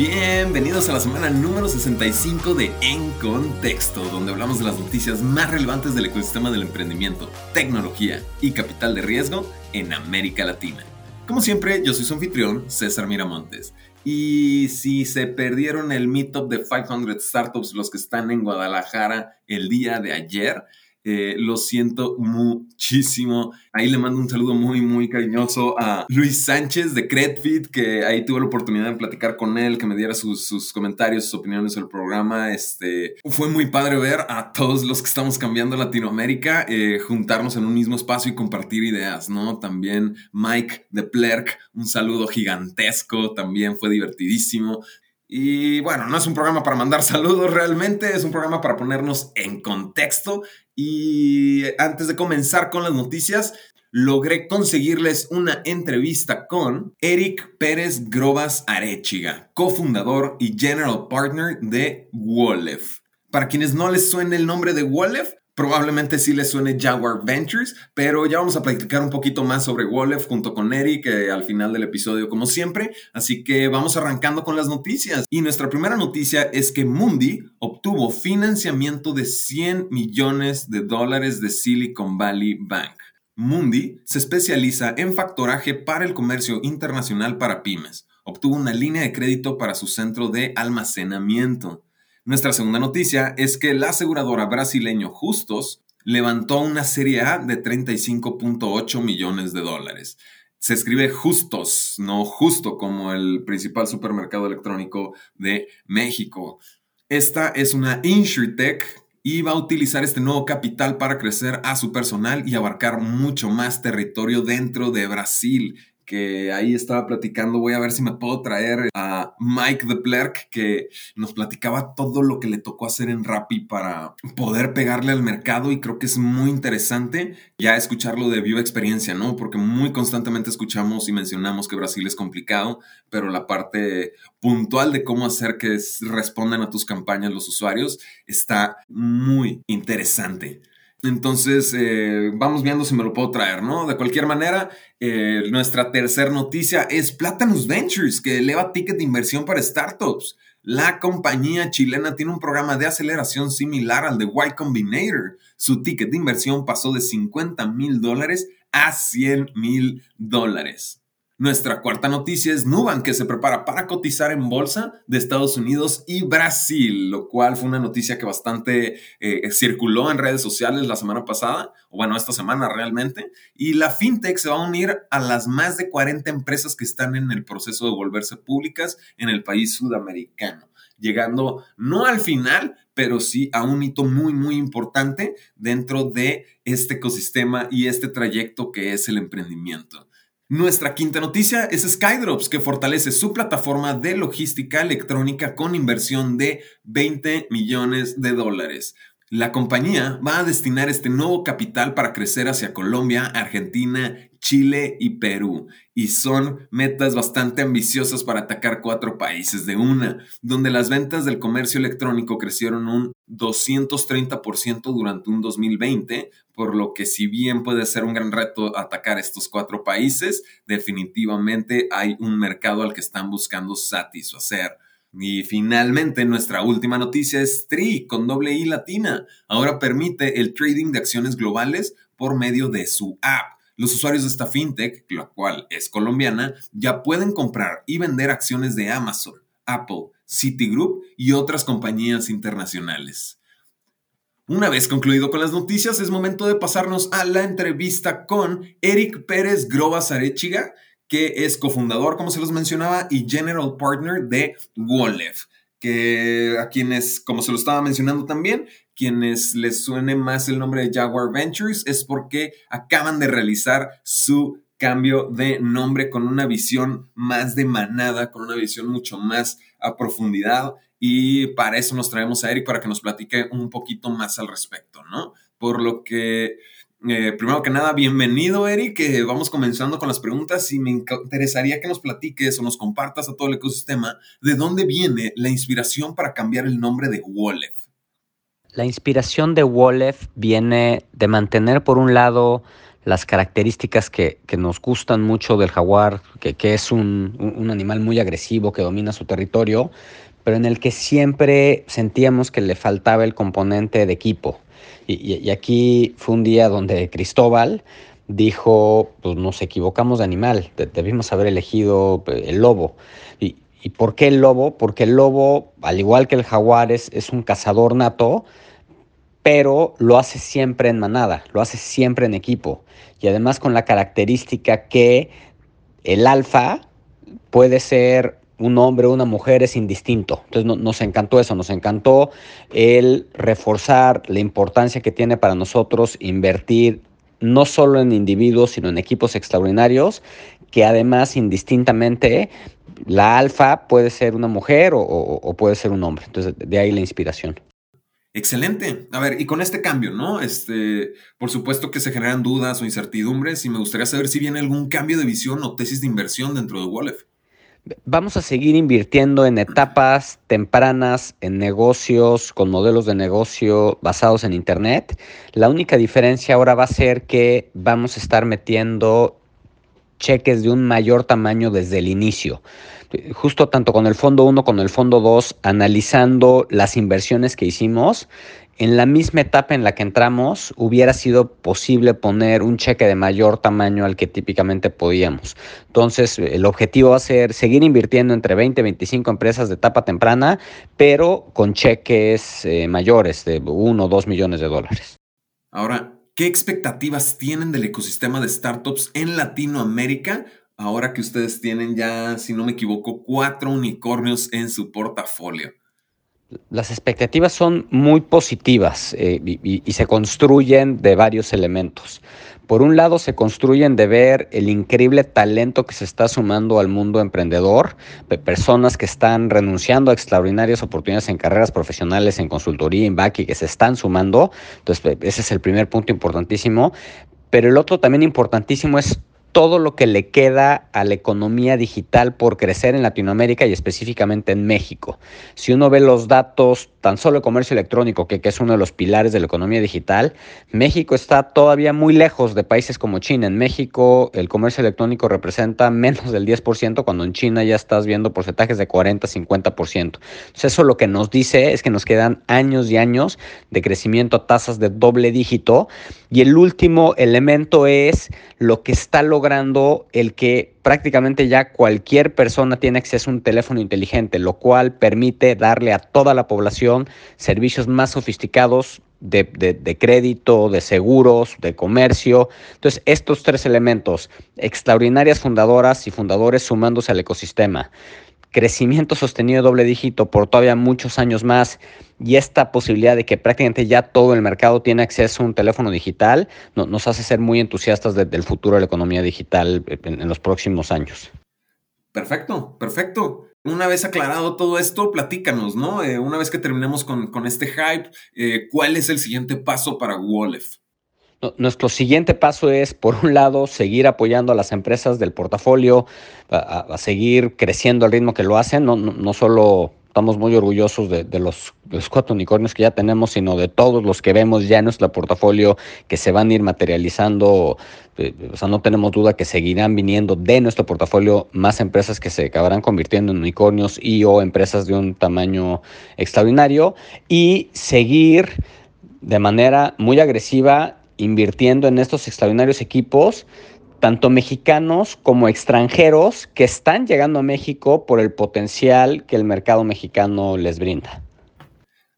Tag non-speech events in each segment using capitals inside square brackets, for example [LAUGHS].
Bienvenidos a la semana número 65 de En Contexto, donde hablamos de las noticias más relevantes del ecosistema del emprendimiento, tecnología y capital de riesgo en América Latina. Como siempre, yo soy su anfitrión, César Miramontes. Y si se perdieron el meetup de 500 Startups, los que están en Guadalajara el día de ayer, eh, lo siento muchísimo. Ahí le mando un saludo muy, muy cariñoso a Luis Sánchez de Credfit, que ahí tuve la oportunidad de platicar con él, que me diera sus, comentarios, sus opiniones sobre el programa. Este, fue muy padre ver a todos los que estamos cambiando Latinoamérica eh, juntarnos en un mismo espacio y compartir ideas, ¿no? También Mike de Plerk, un saludo gigantesco, también fue divertidísimo. Y bueno, no es un programa para mandar saludos realmente, es un programa para ponernos en contexto. Y antes de comenzar con las noticias, logré conseguirles una entrevista con Eric Pérez Grobas Arechiga, cofundador y general partner de Wolef. Para quienes no les suene el nombre de Wolef, Probablemente sí le suene Jaguar Ventures, pero ya vamos a platicar un poquito más sobre Wolf junto con Eric eh, al final del episodio, como siempre. Así que vamos arrancando con las noticias. Y nuestra primera noticia es que Mundi obtuvo financiamiento de 100 millones de dólares de Silicon Valley Bank. Mundi se especializa en factoraje para el comercio internacional para pymes. Obtuvo una línea de crédito para su centro de almacenamiento. Nuestra segunda noticia es que la aseguradora brasileño Justos levantó una serie A de 35.8 millones de dólares. Se escribe Justos, no justo como el principal supermercado electrónico de México. Esta es una InsurTech y va a utilizar este nuevo capital para crecer a su personal y abarcar mucho más territorio dentro de Brasil que ahí estaba platicando, voy a ver si me puedo traer a Mike de Plerk, que nos platicaba todo lo que le tocó hacer en Rappi para poder pegarle al mercado y creo que es muy interesante ya escucharlo de viva experiencia, ¿no? Porque muy constantemente escuchamos y mencionamos que Brasil es complicado, pero la parte puntual de cómo hacer que respondan a tus campañas los usuarios está muy interesante. Entonces, eh, vamos viendo si me lo puedo traer, ¿no? De cualquier manera, eh, nuestra tercera noticia es Platanus Ventures, que eleva ticket de inversión para startups. La compañía chilena tiene un programa de aceleración similar al de Y Combinator. Su ticket de inversión pasó de 50 mil dólares a 100 mil dólares. Nuestra cuarta noticia es Nubank, que se prepara para cotizar en bolsa de Estados Unidos y Brasil, lo cual fue una noticia que bastante eh, circuló en redes sociales la semana pasada, o bueno, esta semana realmente. Y la fintech se va a unir a las más de 40 empresas que están en el proceso de volverse públicas en el país sudamericano llegando no al final, pero sí a un hito muy, muy importante dentro de este ecosistema y este trayecto que es el emprendimiento. Nuestra quinta noticia es Skydrops, que fortalece su plataforma de logística electrónica con inversión de 20 millones de dólares. La compañía va a destinar este nuevo capital para crecer hacia Colombia, Argentina, Chile y Perú. Y son metas bastante ambiciosas para atacar cuatro países de una, donde las ventas del comercio electrónico crecieron un 230% durante un 2020, por lo que si bien puede ser un gran reto atacar estos cuatro países, definitivamente hay un mercado al que están buscando satisfacer. Y finalmente, nuestra última noticia es TRI con doble I latina. Ahora permite el trading de acciones globales por medio de su app. Los usuarios de esta fintech, la cual es colombiana, ya pueden comprar y vender acciones de Amazon, Apple, Citigroup y otras compañías internacionales. Una vez concluido con las noticias, es momento de pasarnos a la entrevista con Eric Pérez Grobas Arechiga, que es cofundador, como se los mencionaba, y general partner de Wolef, que a quienes, como se lo estaba mencionando también, quienes les suene más el nombre de Jaguar Ventures es porque acaban de realizar su cambio de nombre con una visión más de manada, con una visión mucho más a profundidad y para eso nos traemos a Eric para que nos platique un poquito más al respecto, ¿no? Por lo que eh, primero que nada, bienvenido, Eric. vamos comenzando con las preguntas y me interesaría que nos platiques o nos compartas a todo el ecosistema de dónde viene la inspiración para cambiar el nombre de Wolef. La inspiración de Wolef viene de mantener, por un lado, las características que, nos gustan mucho del jaguar, que, es un, animal muy agresivo que domina su territorio, pero en el que siempre sentíamos que le faltaba el componente de equipo. Y, aquí fue un día donde Cristóbal dijo, pues nos equivocamos de animal, debimos haber elegido eh, el lobo. Y, por qué el lobo? Porque el lobo, al igual que el jaguar, es, es un cazador nato, pero lo hace siempre en manada, lo hace siempre en equipo. Y además con la característica que el alfa puede ser un hombre o una mujer es indistinto. Entonces nos encantó eso, nos encantó el reforzar la importancia que tiene para nosotros invertir no solo en individuos, sino en equipos extraordinarios, que además indistintamente la alfa puede ser una mujer o, o puede ser un hombre. Entonces de ahí la inspiración. Excelente. A ver, y con este cambio, ¿no? Este, por supuesto que se generan dudas o incertidumbres y me gustaría saber si viene algún cambio de visión o tesis de inversión dentro de Wallef. Vamos a seguir invirtiendo en etapas tempranas, en negocios, con modelos de negocio basados en Internet. La única diferencia ahora va a ser que vamos a estar metiendo cheques de un mayor tamaño desde el inicio. Justo tanto con el fondo 1 como con el fondo 2, analizando las inversiones que hicimos, en la misma etapa en la que entramos hubiera sido posible poner un cheque de mayor tamaño al que típicamente podíamos. Entonces, el objetivo va a ser seguir invirtiendo entre 20 y 25 empresas de etapa temprana, pero con cheques eh, mayores de 1 o 2 millones de dólares. Ahora, ¿qué expectativas tienen del ecosistema de startups en Latinoamérica ahora que ustedes tienen ya, si no me equivoco, cuatro unicornios en su portafolio? Las expectativas son muy positivas eh, y, se construyen de varios elementos. Por un lado, se construyen de ver el increíble talento que se está sumando al mundo emprendedor, personas que están renunciando a extraordinarias oportunidades en carreras profesionales, en consultoría, en back y que se están sumando. Entonces, ese es el primer punto importantísimo. Pero el otro también importantísimo es todo lo que le queda a la economía digital por crecer en Latinoamérica y específicamente en México. Si uno ve los datos tan solo el comercio electrónico, que, es uno de los pilares de la economía digital, México está todavía muy lejos de países como China. En México el comercio electrónico representa [LAUGHS] menos del 10%, cuando en China ya estás viendo porcentajes de 40, 50%. Entonces eso lo que nos dice es que nos quedan años y años de crecimiento a tasas de doble dígito. Y el último elemento es lo que está logrando el que prácticamente ya cualquier persona tiene acceso a un teléfono inteligente, lo cual permite darle a toda la población servicios más sofisticados de, de, crédito, de seguros, de comercio. Entonces, estos tres elementos, extraordinarias fundadoras y fundadores sumándose al ecosistema, crecimiento sostenido doble dígito por todavía muchos años más y esta posibilidad de que prácticamente ya todo el mercado tiene acceso a un teléfono digital nos hace ser muy entusiastas del futuro de la economía digital en, los próximos años. Perfecto, perfecto. Una vez aclarado todo esto, platícanos, ¿no? Eh, una vez que terminemos con, este hype, eh, ¿cuál es el siguiente paso para Wallef? Nuestro siguiente paso es, por un lado, seguir apoyando a las empresas del portafolio, a, seguir creciendo al ritmo que lo hacen, no, no, solo estamos muy orgullosos de, los, cuatro unicornios que ya tenemos, sino de todos los que vemos ya en nuestro portafolio que se van a ir materializando. Eh, o sea, no tenemos duda que seguirán viniendo de nuestro portafolio más empresas que se acabarán convirtiendo en unicornios y o empresas de un tamaño extraordinario y seguir de manera muy agresiva invirtiendo en estos extraordinarios equipos, tanto mexicanos como extranjeros, que están llegando a México por el potencial que el mercado mexicano les brinda.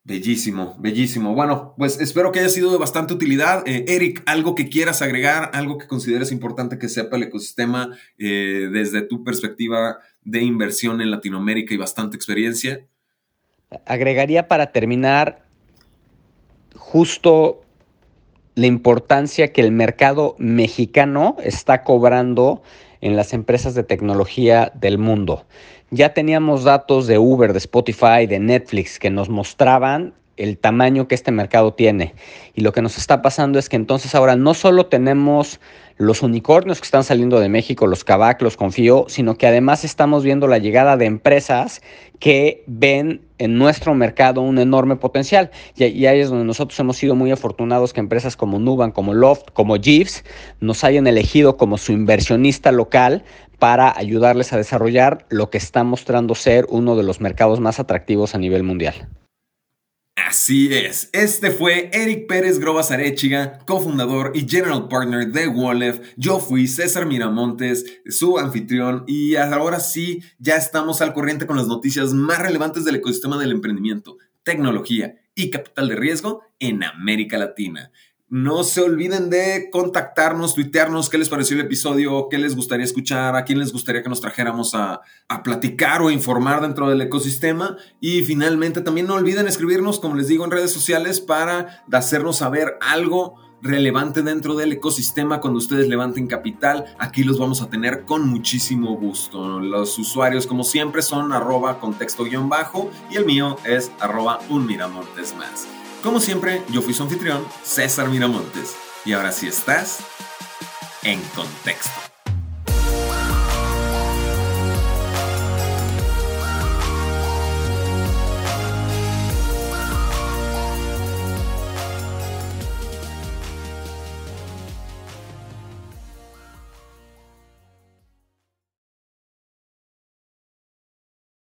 Bellísimo, bellísimo. Bueno, pues espero que haya sido de bastante utilidad. Eh, Eric, algo que quieras agregar, algo que consideres importante que sepa el ecosistema eh, desde tu perspectiva de inversión en Latinoamérica y bastante experiencia. Agregaría para terminar justo la importancia que el mercado mexicano está cobrando en las empresas de tecnología del mundo. Ya teníamos datos de Uber, de Spotify, de Netflix que nos mostraban el tamaño que este mercado tiene. Y lo que nos está pasando es que entonces ahora no solo tenemos los unicornios que están saliendo de México, los Kavak, los Confío, sino que además estamos viendo la llegada de empresas que ven en nuestro mercado un enorme potencial. Y, ahí es donde nosotros hemos sido muy afortunados que empresas como Nuban, como Loft, como Jeeves nos hayan elegido como su inversionista local para ayudarles a desarrollar lo que está mostrando ser uno de los mercados más atractivos a nivel mundial. Así es, este fue Eric Pérez Grobas Arechiga, cofundador y general partner de Wallef. Yo fui César Miramontes, su anfitrión, y ahora sí, ya estamos al corriente con las noticias más relevantes del ecosistema del emprendimiento, tecnología y capital de riesgo en América Latina. No se olviden de contactarnos, tuitearnos qué les pareció el episodio, qué les gustaría escuchar, a quién les gustaría que nos trajéramos a, a, platicar o informar dentro del ecosistema. Y finalmente también no olviden escribirnos, como les digo, en redes sociales para hacernos saber algo relevante dentro del ecosistema cuando ustedes levanten capital. Aquí los vamos a tener con muchísimo gusto. Los usuarios, como siempre, son arroba contexto guion bajo y el mío es arroba un miramontes más. Como siempre, yo fui su anfitrión, César Miramontes, y ahora sí estás en contexto.